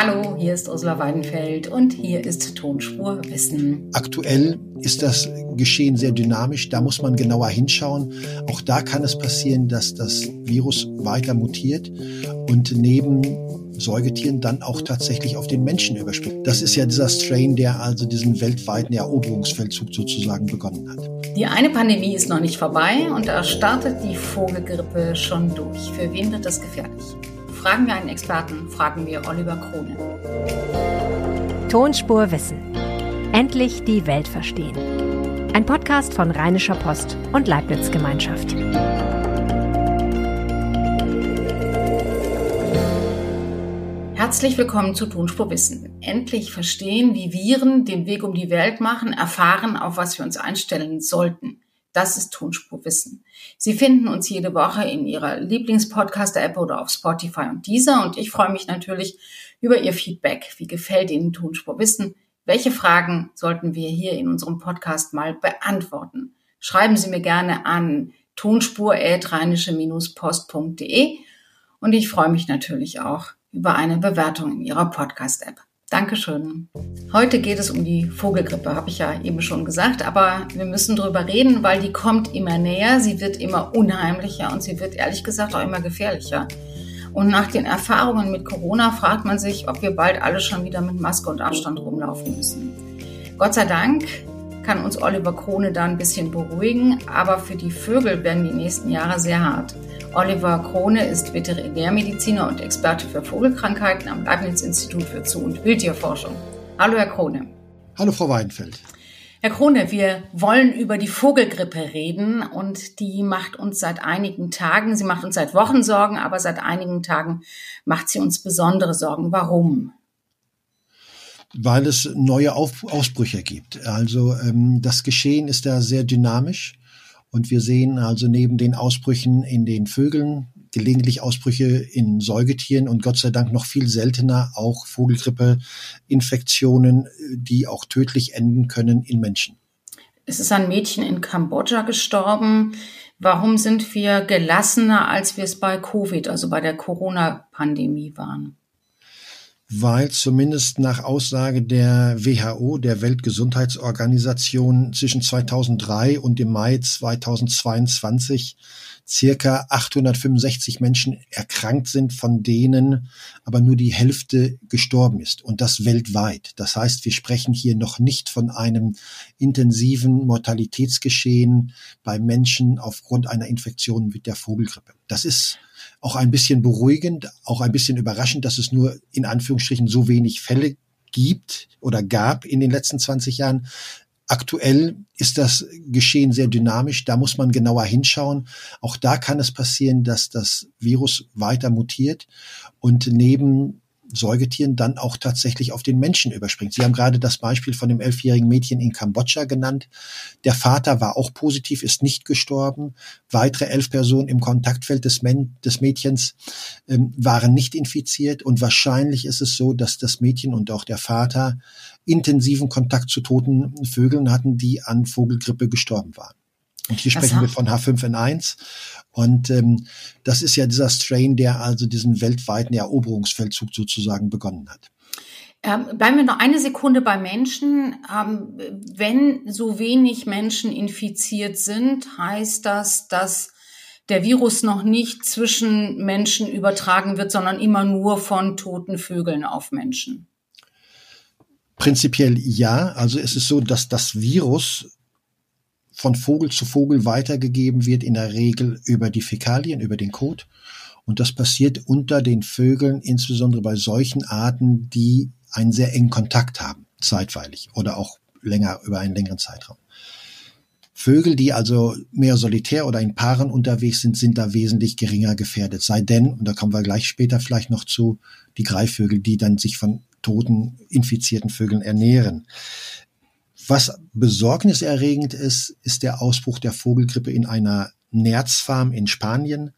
Hallo, hier ist Ursula Weidenfeld und hier ist Tonspur Wissen. Aktuell ist das Geschehen sehr dynamisch, da muss man genauer hinschauen. Auch da kann es passieren, dass das Virus weiter mutiert und neben Säugetieren dann auch tatsächlich auf den Menschen überspringt. Das ist ja dieser Strain, der also diesen weltweiten Eroberungsfeldzug sozusagen begonnen hat. Die eine Pandemie ist noch nicht vorbei und da startet die Vogelgrippe schon durch. Für wen wird das gefährlich? Fragen wir einen Experten, fragen wir Oliver Krone. Tonspur Wissen. Endlich die Welt verstehen. Ein Podcast von Rheinischer Post und Leibniz Gemeinschaft. Herzlich willkommen zu Tonspur Wissen. Endlich verstehen, wie Viren den Weg um die Welt machen, erfahren, auf was wir uns einstellen sollten. Das ist Tonspur Wissen. Sie finden uns jede Woche in Ihrer Lieblingspodcast-App oder auf Spotify und dieser. Und ich freue mich natürlich über Ihr Feedback. Wie gefällt Ihnen Tonspur Wissen? Welche Fragen sollten wir hier in unserem Podcast mal beantworten? Schreiben Sie mir gerne an tonspur-postde und ich freue mich natürlich auch über eine Bewertung in Ihrer Podcast-App. Dankeschön. Heute geht es um die Vogelgrippe, habe ich ja eben schon gesagt, aber wir müssen drüber reden, weil die kommt immer näher, sie wird immer unheimlicher und sie wird ehrlich gesagt auch immer gefährlicher. Und nach den Erfahrungen mit Corona fragt man sich, ob wir bald alle schon wieder mit Maske und Abstand rumlaufen müssen. Gott sei Dank kann uns Oliver Krone da ein bisschen beruhigen, aber für die Vögel werden die nächsten Jahre sehr hart. Oliver Krone ist Veterinärmediziner und Experte für Vogelkrankheiten am Leibniz-Institut für Zoo- und Wildtierforschung. Hallo, Herr Krone. Hallo, Frau Weidenfeld. Herr Krone, wir wollen über die Vogelgrippe reden und die macht uns seit einigen Tagen, sie macht uns seit Wochen Sorgen, aber seit einigen Tagen macht sie uns besondere Sorgen. Warum? Weil es neue Auf Ausbrüche gibt. Also ähm, das Geschehen ist da sehr dynamisch. Und wir sehen also neben den Ausbrüchen in den Vögeln gelegentlich Ausbrüche in Säugetieren und Gott sei Dank noch viel seltener auch Vogelgrippe-Infektionen, die auch tödlich enden können in Menschen. Es ist ein Mädchen in Kambodscha gestorben. Warum sind wir gelassener, als wir es bei Covid, also bei der Corona-Pandemie waren? Weil zumindest nach Aussage der WHO, der Weltgesundheitsorganisation, zwischen 2003 und dem Mai 2022 circa 865 Menschen erkrankt sind, von denen aber nur die Hälfte gestorben ist und das weltweit. Das heißt, wir sprechen hier noch nicht von einem intensiven Mortalitätsgeschehen bei Menschen aufgrund einer Infektion mit der Vogelgrippe. Das ist auch ein bisschen beruhigend, auch ein bisschen überraschend, dass es nur in Anführungsstrichen so wenig Fälle gibt oder gab in den letzten 20 Jahren. Aktuell ist das Geschehen sehr dynamisch, da muss man genauer hinschauen. Auch da kann es passieren, dass das Virus weiter mutiert und neben Säugetieren dann auch tatsächlich auf den Menschen überspringt. Sie haben gerade das Beispiel von dem elfjährigen Mädchen in Kambodscha genannt. Der Vater war auch positiv, ist nicht gestorben. Weitere elf Personen im Kontaktfeld des, des Mädchens ähm, waren nicht infiziert und wahrscheinlich ist es so, dass das Mädchen und auch der Vater intensiven Kontakt zu toten Vögeln hatten, die an Vogelgrippe gestorben waren. Und hier sprechen wir von H5N1. Und ähm, das ist ja dieser Strain, der also diesen weltweiten Eroberungsfeldzug sozusagen begonnen hat. Ähm, bleiben wir noch eine Sekunde bei Menschen. Ähm, wenn so wenig Menschen infiziert sind, heißt das, dass der Virus noch nicht zwischen Menschen übertragen wird, sondern immer nur von toten Vögeln auf Menschen. Prinzipiell ja. Also es ist so, dass das Virus von Vogel zu Vogel weitergegeben wird, in der Regel über die Fäkalien, über den Kot. Und das passiert unter den Vögeln, insbesondere bei solchen Arten, die einen sehr engen Kontakt haben, zeitweilig oder auch länger über einen längeren Zeitraum. Vögel, die also mehr solitär oder in Paaren unterwegs sind, sind da wesentlich geringer gefährdet. Sei denn, und da kommen wir gleich später vielleicht noch zu, die Greifvögel, die dann sich von toten, infizierten Vögeln ernähren. Was besorgniserregend ist, ist der Ausbruch der Vogelgrippe in einer Nerzfarm in Spanien.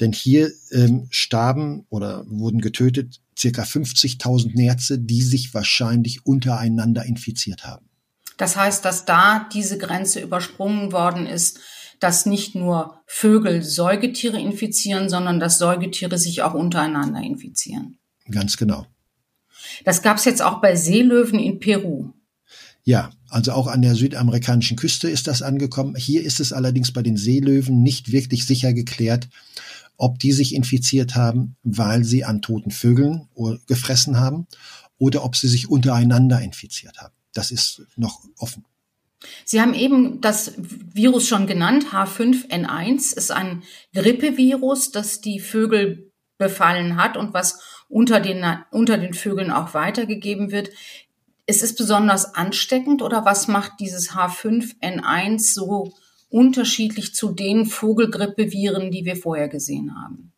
Denn hier ähm, starben oder wurden getötet circa 50.000 Nerze, die sich wahrscheinlich untereinander infiziert haben. Das heißt, dass da diese Grenze übersprungen worden ist, dass nicht nur Vögel Säugetiere infizieren, sondern dass Säugetiere sich auch untereinander infizieren. Ganz genau. Das gab es jetzt auch bei Seelöwen in Peru. Ja, also auch an der südamerikanischen Küste ist das angekommen. Hier ist es allerdings bei den Seelöwen nicht wirklich sicher geklärt, ob die sich infiziert haben, weil sie an toten Vögeln gefressen haben oder ob sie sich untereinander infiziert haben. Das ist noch offen. Sie haben eben das Virus schon genannt. H5N1 ist ein Grippevirus, das die Vögel befallen hat und was unter den, unter den Vögeln auch weitergegeben wird. Ist es besonders ansteckend oder was macht dieses H5N1 so unterschiedlich zu den Vogelgrippeviren, die wir vorher gesehen haben?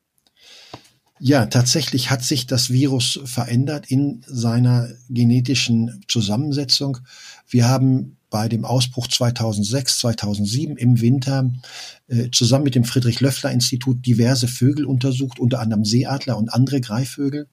Ja, tatsächlich hat sich das Virus verändert in seiner genetischen Zusammensetzung. Wir haben bei dem Ausbruch 2006, 2007 im Winter äh, zusammen mit dem Friedrich-Löffler-Institut diverse Vögel untersucht, unter anderem Seeadler und andere Greifvögel.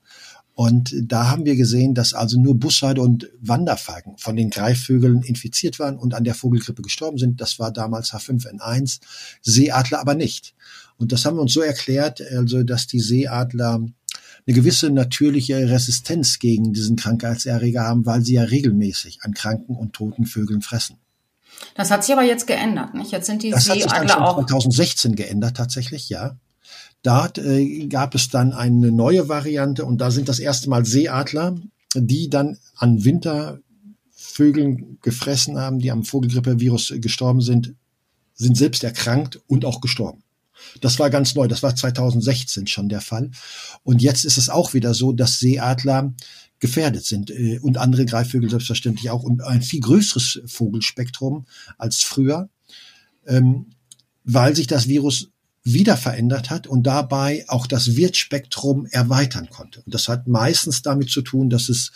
Und da haben wir gesehen, dass also nur Busseide und Wanderfalken von den Greifvögeln infiziert waren und an der Vogelgrippe gestorben sind. Das war damals H5N1, Seeadler aber nicht. Und das haben wir uns so erklärt, also dass die Seeadler eine gewisse natürliche Resistenz gegen diesen Krankheitserreger haben, weil sie ja regelmäßig an kranken und toten Vögeln fressen. Das hat sich aber jetzt geändert, nicht? Jetzt sind die das Seeadler hat sich dann schon auch 2016 geändert tatsächlich, ja. Dort äh, gab es dann eine neue Variante und da sind das erste Mal Seeadler, die dann an Wintervögeln gefressen haben, die am Vogelgrippevirus gestorben sind, sind selbst erkrankt und auch gestorben. Das war ganz neu, das war 2016 schon der Fall. Und jetzt ist es auch wieder so, dass Seeadler gefährdet sind äh, und andere Greifvögel selbstverständlich auch und ein viel größeres Vogelspektrum als früher, ähm, weil sich das Virus wieder verändert hat und dabei auch das Wirtspektrum erweitern konnte. Und das hat meistens damit zu tun, dass es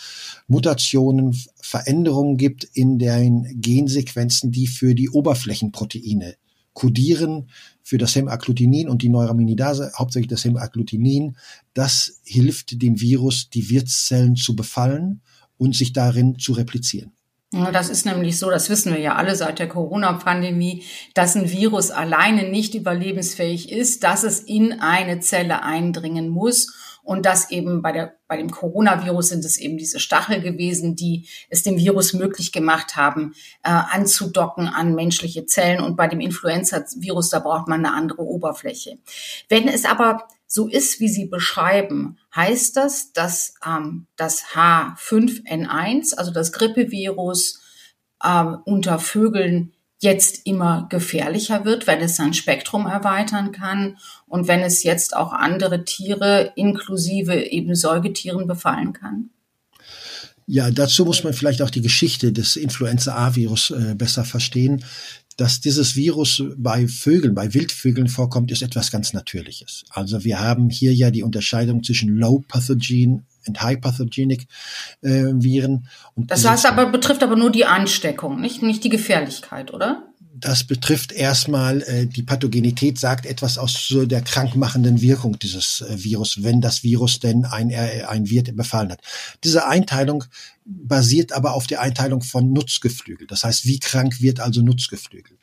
Mutationen, Veränderungen gibt in den Gensequenzen, die für die Oberflächenproteine kodieren, für das Hemaggglutinin und die Neuraminidase, hauptsächlich das Hemaggglutinin. Das hilft dem Virus, die Wirtszellen zu befallen und sich darin zu replizieren. Das ist nämlich so, das wissen wir ja alle seit der Corona-Pandemie, dass ein Virus alleine nicht überlebensfähig ist, dass es in eine Zelle eindringen muss und dass eben bei der, bei dem Coronavirus sind es eben diese Stachel gewesen, die es dem Virus möglich gemacht haben, äh, anzudocken an menschliche Zellen. Und bei dem Influenza-Virus, da braucht man eine andere Oberfläche. Wenn es aber so ist, wie Sie beschreiben, heißt das, dass ähm, das H5N1, also das Grippevirus, ähm, unter Vögeln jetzt immer gefährlicher wird, wenn es sein Spektrum erweitern kann und wenn es jetzt auch andere Tiere inklusive eben Säugetieren befallen kann? Ja, dazu muss man vielleicht auch die Geschichte des Influenza-A-Virus äh, besser verstehen dass dieses Virus bei Vögeln, bei Wildvögeln vorkommt, ist etwas ganz Natürliches. Also wir haben hier ja die Unterscheidung zwischen Low Pathogen und High Pathogenic äh, Viren. Und das heißt aber, betrifft aber nur die Ansteckung, nicht, nicht die Gefährlichkeit, oder? Das betrifft erstmal äh, die Pathogenität, sagt etwas aus so der krankmachenden Wirkung dieses äh, Virus, wenn das Virus denn ein, äh, ein Wirt befallen hat. Diese Einteilung basiert aber auf der Einteilung von Nutzgeflügel. Das heißt, wie krank wird also Nutzgeflügel?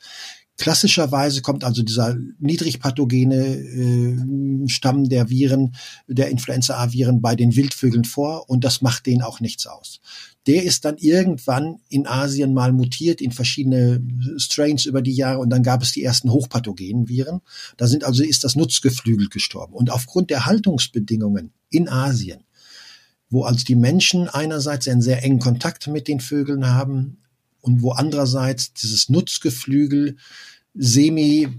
Klassischerweise kommt also dieser niedrigpathogene äh, Stamm der Viren, der Influenza-A-Viren bei den Wildvögeln vor und das macht denen auch nichts aus. Der ist dann irgendwann in Asien mal mutiert in verschiedene Strains über die Jahre und dann gab es die ersten hochpathogenen Viren. Da sind also ist das Nutzgeflügel gestorben und aufgrund der Haltungsbedingungen in Asien, wo also die Menschen einerseits einen sehr engen Kontakt mit den Vögeln haben, und wo andererseits dieses Nutzgeflügel semi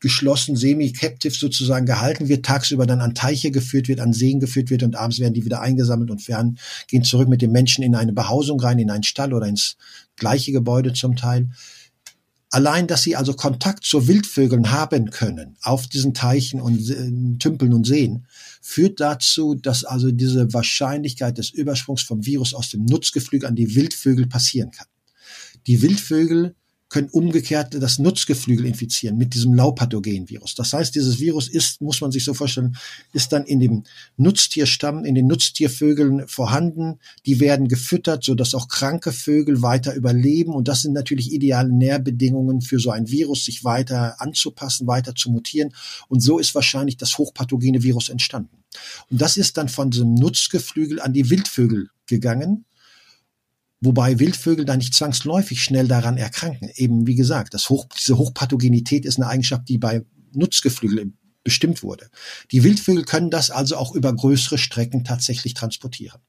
geschlossen, semi-captive sozusagen gehalten wird, tagsüber dann an Teiche geführt wird, an Seen geführt wird und abends werden die wieder eingesammelt und fern, gehen zurück mit den Menschen in eine Behausung rein, in einen Stall oder ins gleiche Gebäude zum Teil. Allein, dass sie also Kontakt zu Wildvögeln haben können auf diesen Teichen und äh, Tümpeln und Seen, führt dazu, dass also diese Wahrscheinlichkeit des Übersprungs vom Virus aus dem Nutzgeflügel an die Wildvögel passieren kann. Die Wildvögel können umgekehrt das Nutzgeflügel infizieren mit diesem Laupathogen-Virus. Das heißt, dieses Virus ist, muss man sich so vorstellen, ist dann in dem Nutztierstamm, in den Nutztiervögeln vorhanden. Die werden gefüttert, sodass auch kranke Vögel weiter überleben. Und das sind natürlich ideale Nährbedingungen für so ein Virus, sich weiter anzupassen, weiter zu mutieren. Und so ist wahrscheinlich das hochpathogene Virus entstanden. Und das ist dann von diesem Nutzgeflügel an die Wildvögel gegangen. Wobei Wildvögel da nicht zwangsläufig schnell daran erkranken. Eben wie gesagt, das Hoch, diese Hochpathogenität ist eine Eigenschaft, die bei Nutzgeflügel bestimmt wurde. Die Wildvögel können das also auch über größere Strecken tatsächlich transportieren.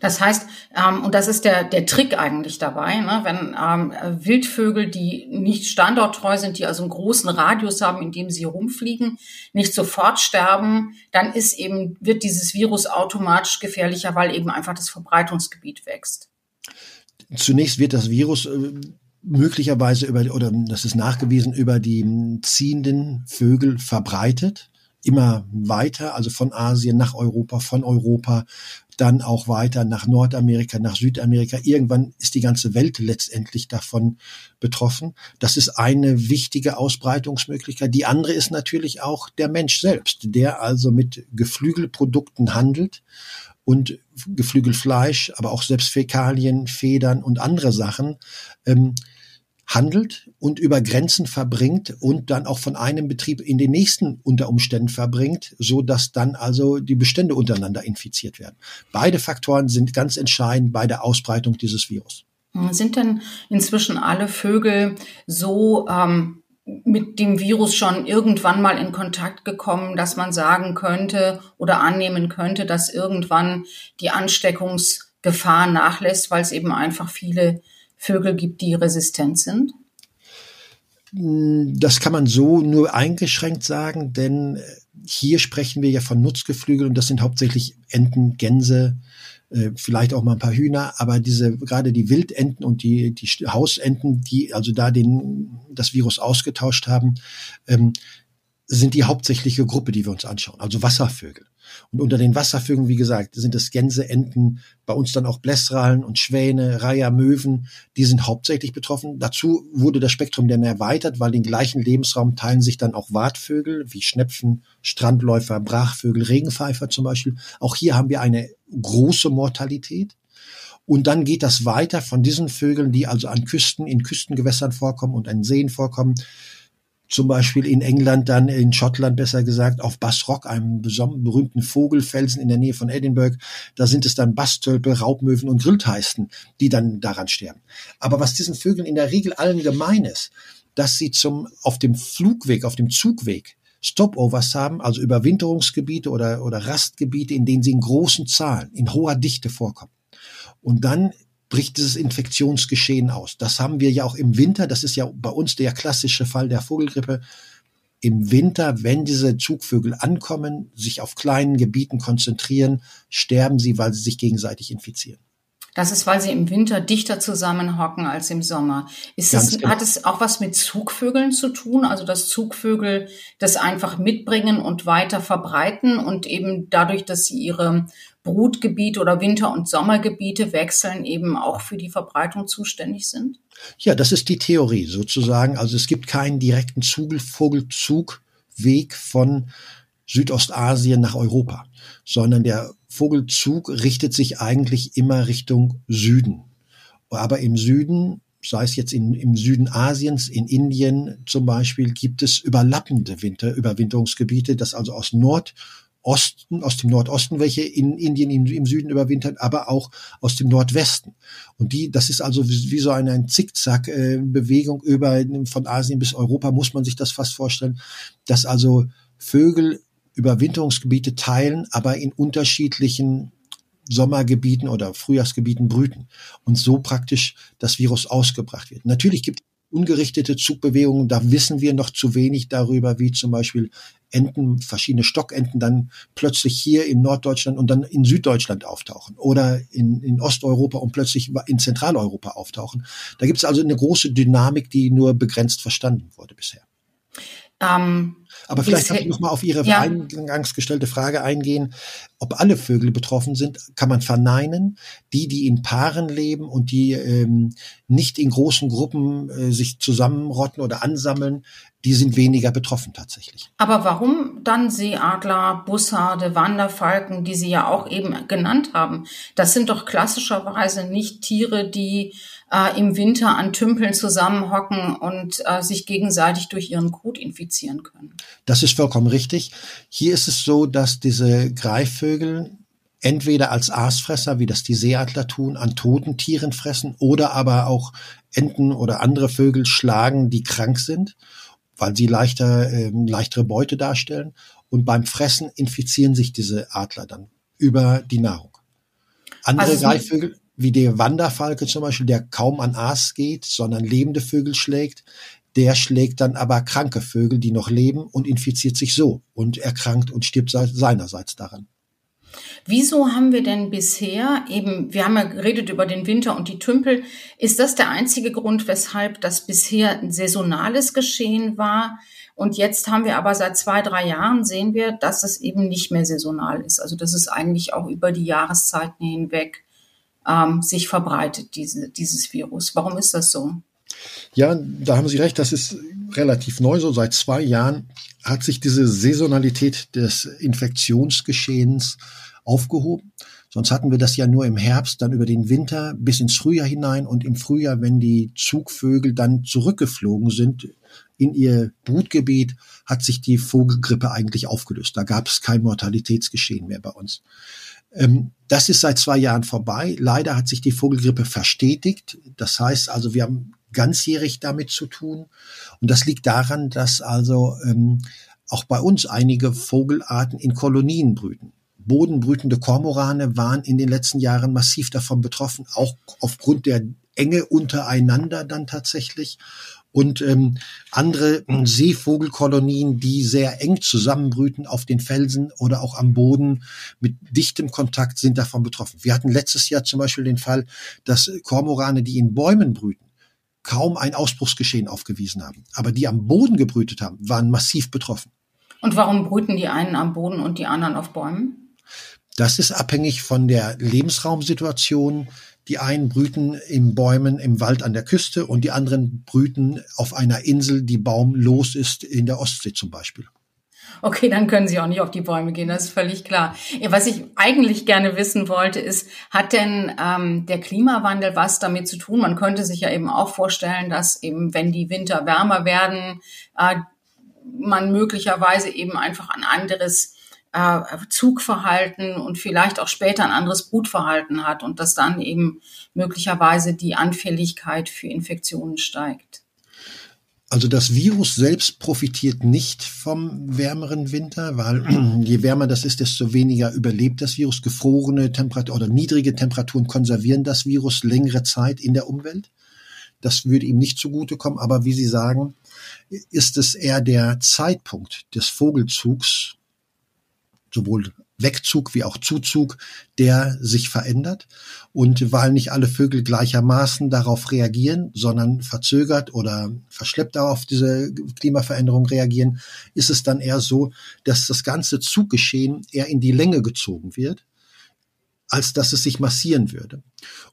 Das heißt, ähm, und das ist der, der Trick eigentlich dabei, ne, wenn ähm, Wildvögel, die nicht standorttreu sind, die also einen großen Radius haben, in dem sie rumfliegen, nicht sofort sterben, dann ist eben, wird dieses Virus automatisch gefährlicher, weil eben einfach das Verbreitungsgebiet wächst. Zunächst wird das Virus äh, möglicherweise über, oder das ist nachgewiesen, über die ziehenden Vögel verbreitet immer weiter, also von Asien nach Europa, von Europa dann auch weiter nach Nordamerika, nach Südamerika. Irgendwann ist die ganze Welt letztendlich davon betroffen. Das ist eine wichtige Ausbreitungsmöglichkeit. Die andere ist natürlich auch der Mensch selbst, der also mit Geflügelprodukten handelt und Geflügelfleisch, aber auch selbst Fäkalien, Federn und andere Sachen ähm, handelt und über Grenzen verbringt und dann auch von einem Betrieb in den nächsten unter Umständen verbringt, so dass dann also die Bestände untereinander infiziert werden. Beide Faktoren sind ganz entscheidend bei der Ausbreitung dieses Virus. Sind denn inzwischen alle Vögel so ähm, mit dem Virus schon irgendwann mal in Kontakt gekommen, dass man sagen könnte oder annehmen könnte, dass irgendwann die Ansteckungsgefahr nachlässt, weil es eben einfach viele Vögel gibt, die resistent sind? Das kann man so nur eingeschränkt sagen, denn hier sprechen wir ja von Nutzgeflügel und das sind hauptsächlich Enten, Gänse, äh, vielleicht auch mal ein paar Hühner, aber diese gerade die Wildenten und die die Hausenten, die also da den das Virus ausgetauscht haben, ähm, sind die hauptsächliche Gruppe, die wir uns anschauen, also Wasservögel. Und unter den Wasservögeln, wie gesagt, sind es Gänse, Enten, bei uns dann auch Blässralen und Schwäne, Reiher, Möwen, die sind hauptsächlich betroffen. Dazu wurde das Spektrum dann erweitert, weil den gleichen Lebensraum teilen sich dann auch Wartvögel wie Schnepfen, Strandläufer, Brachvögel, Regenpfeifer zum Beispiel. Auch hier haben wir eine große Mortalität. Und dann geht das weiter von diesen Vögeln, die also an Küsten, in Küstengewässern vorkommen und an Seen vorkommen, zum Beispiel in England, dann in Schottland besser gesagt, auf Bassrock, einem berühmten Vogelfelsen in der Nähe von Edinburgh. Da sind es dann Bastölpe, Raubmöwen und Grillteisten, die dann daran sterben. Aber was diesen Vögeln in der Regel allen gemein ist, dass sie zum, auf dem Flugweg, auf dem Zugweg Stopovers haben, also Überwinterungsgebiete oder, oder Rastgebiete, in denen sie in großen Zahlen, in hoher Dichte vorkommen. Und dann bricht dieses Infektionsgeschehen aus. Das haben wir ja auch im Winter. Das ist ja bei uns der klassische Fall der Vogelgrippe. Im Winter, wenn diese Zugvögel ankommen, sich auf kleinen Gebieten konzentrieren, sterben sie, weil sie sich gegenseitig infizieren. Das ist, weil sie im Winter dichter zusammenhocken als im Sommer. Ist es, genau. Hat es auch was mit Zugvögeln zu tun? Also, dass Zugvögel das einfach mitbringen und weiter verbreiten und eben dadurch, dass sie ihre Brutgebiete oder Winter- und Sommergebiete wechseln, eben auch für die Verbreitung zuständig sind? Ja, das ist die Theorie sozusagen. Also es gibt keinen direkten Vogelzugweg von Südostasien nach Europa, sondern der Vogelzug richtet sich eigentlich immer Richtung Süden. Aber im Süden, sei es jetzt in, im Süden Asiens, in Indien zum Beispiel, gibt es überlappende Winter, Überwinterungsgebiete, das also aus Nordosten, aus dem Nordosten, welche in Indien im, im, Süden überwintern, aber auch aus dem Nordwesten. Und die, das ist also wie, wie so eine, eine Zickzack-Bewegung über von Asien bis Europa, muss man sich das fast vorstellen, dass also Vögel Überwinterungsgebiete teilen, aber in unterschiedlichen Sommergebieten oder Frühjahrsgebieten brüten und so praktisch das Virus ausgebracht wird. Natürlich gibt es ungerichtete Zugbewegungen, da wissen wir noch zu wenig darüber, wie zum Beispiel Enten, verschiedene Stockenten dann plötzlich hier in Norddeutschland und dann in Süddeutschland auftauchen oder in, in Osteuropa und plötzlich in Zentraleuropa auftauchen. Da gibt es also eine große Dynamik, die nur begrenzt verstanden wurde bisher. Ähm, aber vielleicht kann ich noch mal auf Ihre ja. eingangs gestellte Frage eingehen, ob alle Vögel betroffen sind, kann man verneinen. Die, die in Paaren leben und die ähm, nicht in großen Gruppen äh, sich zusammenrotten oder ansammeln, die sind weniger betroffen tatsächlich. Aber warum dann Seeadler, Bussarde, Wanderfalken, die Sie ja auch eben genannt haben? Das sind doch klassischerweise nicht Tiere, die äh, im Winter an Tümpeln zusammenhocken und äh, sich gegenseitig durch ihren Kot infizieren können. Das ist vollkommen richtig. Hier ist es so, dass diese Greifvögel entweder als Aasfresser, wie das die Seeadler tun, an toten Tieren fressen oder aber auch Enten oder andere Vögel schlagen, die krank sind, weil sie leichter, äh, leichtere Beute darstellen. Und beim Fressen infizieren sich diese Adler dann über die Nahrung. Andere also Greifvögel, wie der Wanderfalke zum Beispiel, der kaum an Aas geht, sondern lebende Vögel schlägt, der schlägt dann aber kranke Vögel, die noch leben und infiziert sich so und erkrankt und stirbt seinerseits daran. Wieso haben wir denn bisher eben, wir haben ja geredet über den Winter und die Tümpel, ist das der einzige Grund, weshalb das bisher ein saisonales Geschehen war? Und jetzt haben wir aber seit zwei, drei Jahren sehen wir, dass es eben nicht mehr saisonal ist. Also dass es eigentlich auch über die Jahreszeiten hinweg ähm, sich verbreitet, diese, dieses Virus. Warum ist das so? Ja, da haben Sie recht, das ist relativ neu. So seit zwei Jahren hat sich diese Saisonalität des Infektionsgeschehens aufgehoben. Sonst hatten wir das ja nur im Herbst, dann über den Winter bis ins Frühjahr hinein und im Frühjahr, wenn die Zugvögel dann zurückgeflogen sind in ihr Brutgebiet, hat sich die Vogelgrippe eigentlich aufgelöst. Da gab es kein Mortalitätsgeschehen mehr bei uns. Ähm, das ist seit zwei Jahren vorbei. Leider hat sich die Vogelgrippe verstetigt. Das heißt also, wir haben ganzjährig damit zu tun. Und das liegt daran, dass also ähm, auch bei uns einige Vogelarten in Kolonien brüten. Bodenbrütende Kormorane waren in den letzten Jahren massiv davon betroffen, auch aufgrund der Enge untereinander dann tatsächlich. Und ähm, andere Seevogelkolonien, die sehr eng zusammenbrüten auf den Felsen oder auch am Boden mit dichtem Kontakt, sind davon betroffen. Wir hatten letztes Jahr zum Beispiel den Fall, dass Kormorane, die in Bäumen brüten, kaum ein Ausbruchsgeschehen aufgewiesen haben. Aber die am Boden gebrütet haben, waren massiv betroffen. Und warum brüten die einen am Boden und die anderen auf Bäumen? Das ist abhängig von der Lebensraumsituation. Die einen brüten in Bäumen im Wald an der Küste und die anderen brüten auf einer Insel, die baumlos ist, in der Ostsee zum Beispiel. Okay, dann können Sie auch nicht auf die Bäume gehen, das ist völlig klar. Was ich eigentlich gerne wissen wollte, ist, hat denn ähm, der Klimawandel was damit zu tun? Man könnte sich ja eben auch vorstellen, dass eben, wenn die Winter wärmer werden, äh, man möglicherweise eben einfach ein anderes äh, Zugverhalten und vielleicht auch später ein anderes Brutverhalten hat und dass dann eben möglicherweise die Anfälligkeit für Infektionen steigt. Also das Virus selbst profitiert nicht vom wärmeren Winter, weil je wärmer das ist, desto weniger überlebt das Virus. Gefrorene Temperaturen oder niedrige Temperaturen konservieren das Virus längere Zeit in der Umwelt. Das würde ihm nicht zugutekommen. Aber wie Sie sagen, ist es eher der Zeitpunkt des Vogelzugs, sowohl Wegzug wie auch Zuzug, der sich verändert. Und weil nicht alle Vögel gleichermaßen darauf reagieren, sondern verzögert oder verschleppt auf diese Klimaveränderung reagieren, ist es dann eher so, dass das ganze Zuggeschehen eher in die Länge gezogen wird als dass es sich massieren würde.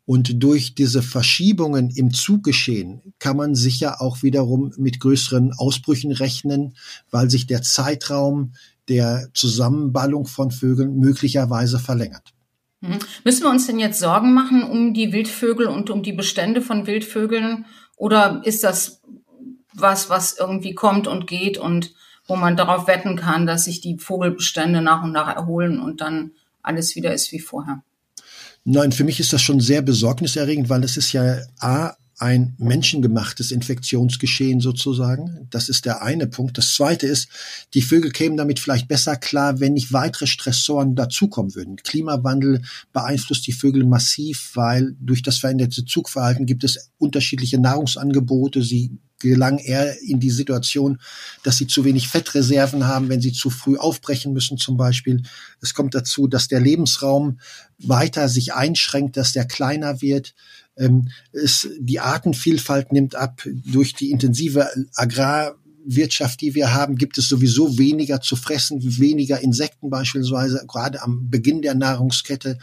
Und durch diese Verschiebungen im Zuggeschehen kann man sicher auch wiederum mit größeren Ausbrüchen rechnen, weil sich der Zeitraum der Zusammenballung von Vögeln möglicherweise verlängert. Mhm. Müssen wir uns denn jetzt Sorgen machen um die Wildvögel und um die Bestände von Wildvögeln? Oder ist das was, was irgendwie kommt und geht und wo man darauf wetten kann, dass sich die Vogelbestände nach und nach erholen und dann alles wieder ist wie vorher? Nein, für mich ist das schon sehr besorgniserregend, weil es ist ja A, ein menschengemachtes Infektionsgeschehen sozusagen. Das ist der eine Punkt. Das zweite ist, die Vögel kämen damit vielleicht besser klar, wenn nicht weitere Stressoren dazukommen würden. Klimawandel beeinflusst die Vögel massiv, weil durch das veränderte Zugverhalten gibt es unterschiedliche Nahrungsangebote. Sie gelangen eher in die Situation, dass sie zu wenig Fettreserven haben, wenn sie zu früh aufbrechen müssen zum Beispiel. Es kommt dazu, dass der Lebensraum weiter sich einschränkt, dass der kleiner wird. Ähm, es, die Artenvielfalt nimmt ab. Durch die intensive Agrarwirtschaft, die wir haben, gibt es sowieso weniger zu fressen, weniger Insekten beispielsweise, gerade am Beginn der Nahrungskette.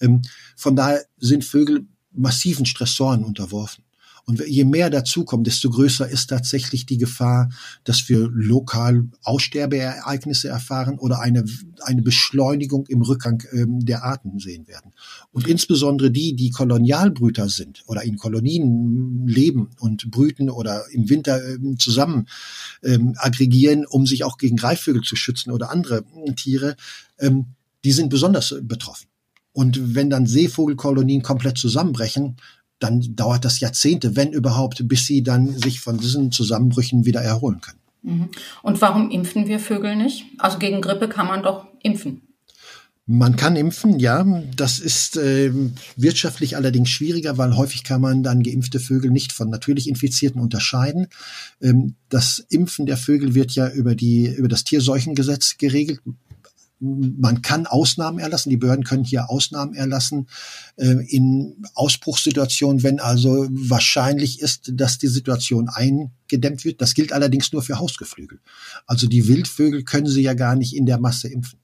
Ähm, von daher sind Vögel massiven Stressoren unterworfen. Und je mehr dazukommt, desto größer ist tatsächlich die Gefahr, dass wir lokal Aussterbeereignisse erfahren oder eine, eine Beschleunigung im Rückgang ähm, der Arten sehen werden. Und insbesondere die, die Kolonialbrüter sind oder in Kolonien leben und brüten oder im Winter ähm, zusammen ähm, aggregieren, um sich auch gegen Greifvögel zu schützen oder andere Tiere, ähm, die sind besonders betroffen. Und wenn dann Seevogelkolonien komplett zusammenbrechen, dann dauert das Jahrzehnte, wenn überhaupt, bis sie dann sich von diesen Zusammenbrüchen wieder erholen können. Mhm. Und warum impfen wir Vögel nicht? Also gegen Grippe kann man doch impfen. Man kann impfen, ja. Das ist äh, wirtschaftlich allerdings schwieriger, weil häufig kann man dann geimpfte Vögel nicht von natürlich Infizierten unterscheiden. Ähm, das Impfen der Vögel wird ja über die über das Tierseuchengesetz geregelt man kann Ausnahmen erlassen, die Behörden können hier Ausnahmen erlassen äh, in Ausbruchssituationen, wenn also wahrscheinlich ist, dass die Situation eingedämmt wird. Das gilt allerdings nur für Hausgeflügel. Also die Wildvögel können sie ja gar nicht in der Masse impfen.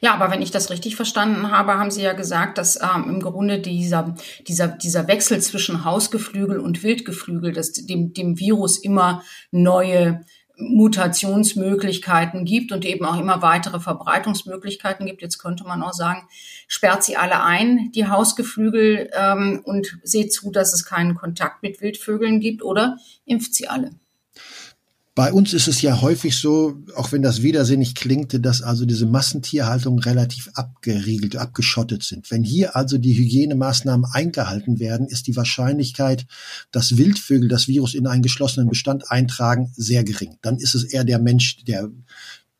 Ja, aber wenn ich das richtig verstanden habe, haben Sie ja gesagt, dass ähm, im Grunde dieser, dieser, dieser Wechsel zwischen Hausgeflügel und Wildgeflügel, dass dem, dem Virus immer neue Mutationsmöglichkeiten gibt und eben auch immer weitere Verbreitungsmöglichkeiten gibt. Jetzt könnte man auch sagen, sperrt sie alle ein, die Hausgeflügel, ähm, und seht zu, dass es keinen Kontakt mit Wildvögeln gibt oder impft sie alle. Bei uns ist es ja häufig so, auch wenn das widersinnig klingt, dass also diese Massentierhaltung relativ abgeriegelt, abgeschottet sind. Wenn hier also die Hygienemaßnahmen eingehalten werden, ist die Wahrscheinlichkeit, dass Wildvögel das Virus in einen geschlossenen Bestand eintragen, sehr gering. Dann ist es eher der Mensch, der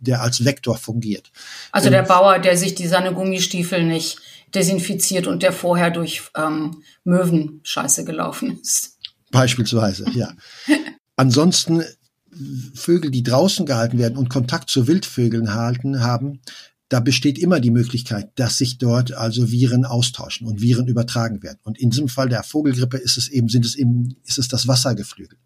der als Vektor fungiert. Also der Bauer, der sich die seine Gummistiefel nicht desinfiziert und der vorher durch ähm, Möwenscheiße gelaufen ist. Beispielsweise, ja. Ansonsten Vögel, die draußen gehalten werden und Kontakt zu Wildvögeln halten, haben, da besteht immer die Möglichkeit, dass sich dort also Viren austauschen und Viren übertragen werden. Und in diesem Fall der Vogelgrippe ist es eben, sind es eben, ist es das Wassergeflügel.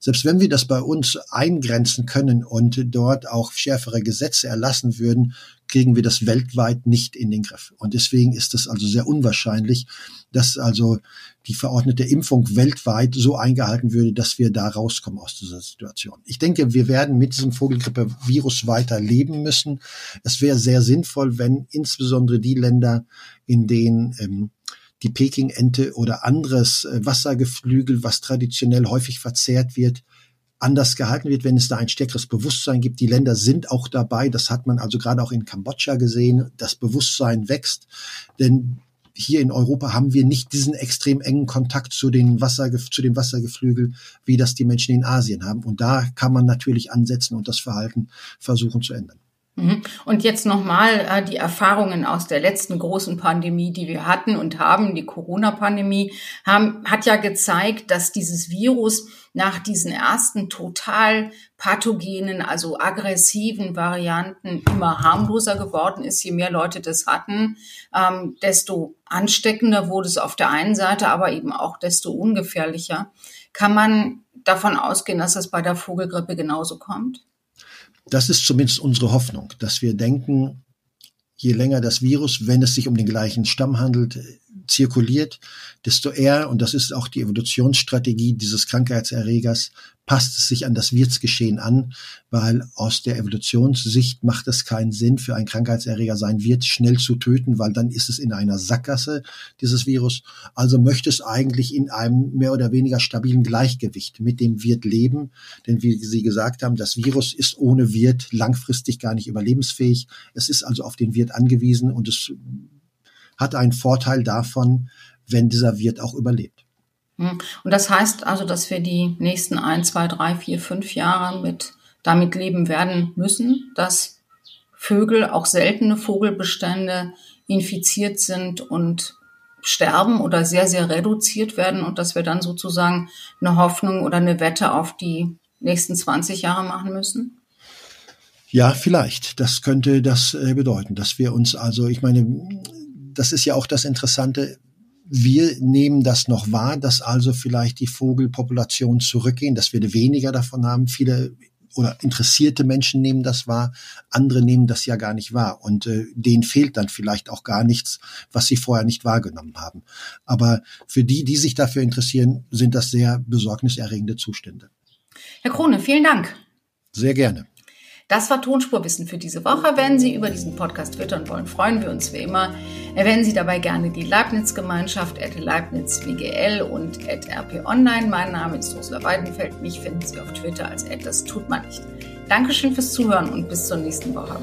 Selbst wenn wir das bei uns eingrenzen können und dort auch schärfere Gesetze erlassen würden, kriegen wir das weltweit nicht in den Griff. Und deswegen ist es also sehr unwahrscheinlich, dass also die verordnete Impfung weltweit so eingehalten würde, dass wir da rauskommen aus dieser Situation. Ich denke, wir werden mit diesem Vogelgrippe-Virus weiter leben müssen. Es wäre sehr sinnvoll, wenn insbesondere die Länder, in denen ähm, die Peking-Ente oder anderes äh, Wassergeflügel, was traditionell häufig verzehrt wird, anders gehalten wird, wenn es da ein stärkeres Bewusstsein gibt. Die Länder sind auch dabei. Das hat man also gerade auch in Kambodscha gesehen. Das Bewusstsein wächst. Denn hier in Europa haben wir nicht diesen extrem engen Kontakt zu den Wasser, zu dem Wassergeflügel, wie das die Menschen in Asien haben. Und da kann man natürlich ansetzen und das Verhalten versuchen zu ändern. Mhm. Und jetzt nochmal äh, die Erfahrungen aus der letzten großen Pandemie, die wir hatten und haben, die Corona-Pandemie, hat ja gezeigt, dass dieses Virus nach diesen ersten total pathogenen, also aggressiven Varianten immer harmloser geworden ist. Je mehr Leute das hatten, ähm, desto ansteckender wurde es auf der einen Seite, aber eben auch desto ungefährlicher. Kann man davon ausgehen, dass es bei der Vogelgrippe genauso kommt? Das ist zumindest unsere Hoffnung, dass wir denken, je länger das Virus, wenn es sich um den gleichen Stamm handelt, zirkuliert, desto eher, und das ist auch die Evolutionsstrategie dieses Krankheitserregers, passt es sich an das Wirtsgeschehen an, weil aus der Evolutionssicht macht es keinen Sinn für einen Krankheitserreger sein Wirt schnell zu töten, weil dann ist es in einer Sackgasse, dieses Virus. Also möchte es eigentlich in einem mehr oder weniger stabilen Gleichgewicht mit dem Wirt leben, denn wie Sie gesagt haben, das Virus ist ohne Wirt langfristig gar nicht überlebensfähig. Es ist also auf den Wirt angewiesen und es hat einen Vorteil davon, wenn dieser Wirt auch überlebt. Hm. Und das heißt also, dass wir die nächsten ein, zwei, drei, vier, fünf Jahre mit damit leben werden müssen, dass Vögel, auch seltene Vogelbestände infiziert sind und sterben oder sehr, sehr reduziert werden und dass wir dann sozusagen eine Hoffnung oder eine Wette auf die nächsten 20 Jahre machen müssen? Ja, vielleicht. Das könnte das äh, bedeuten, dass wir uns also, ich meine, das ist ja auch das Interessante, wir nehmen das noch wahr, dass also vielleicht die Vogelpopulationen zurückgehen, dass wir weniger davon haben. Viele oder interessierte Menschen nehmen das wahr, andere nehmen das ja gar nicht wahr und äh, denen fehlt dann vielleicht auch gar nichts, was sie vorher nicht wahrgenommen haben. Aber für die, die sich dafür interessieren, sind das sehr besorgniserregende Zustände. Herr Krone, vielen Dank. Sehr gerne. Das war Tonspurwissen für diese Woche. Wenn Sie über diesen Podcast twittern wollen, freuen wir uns wie immer. Erwähnen Sie dabei gerne die Leibniz-Gemeinschaft, at Leibniz WGL und at RP Online. Mein Name ist Ursula Weidenfeld. Mich finden Sie auf Twitter als at das tut man nicht. Dankeschön fürs Zuhören und bis zur nächsten Woche.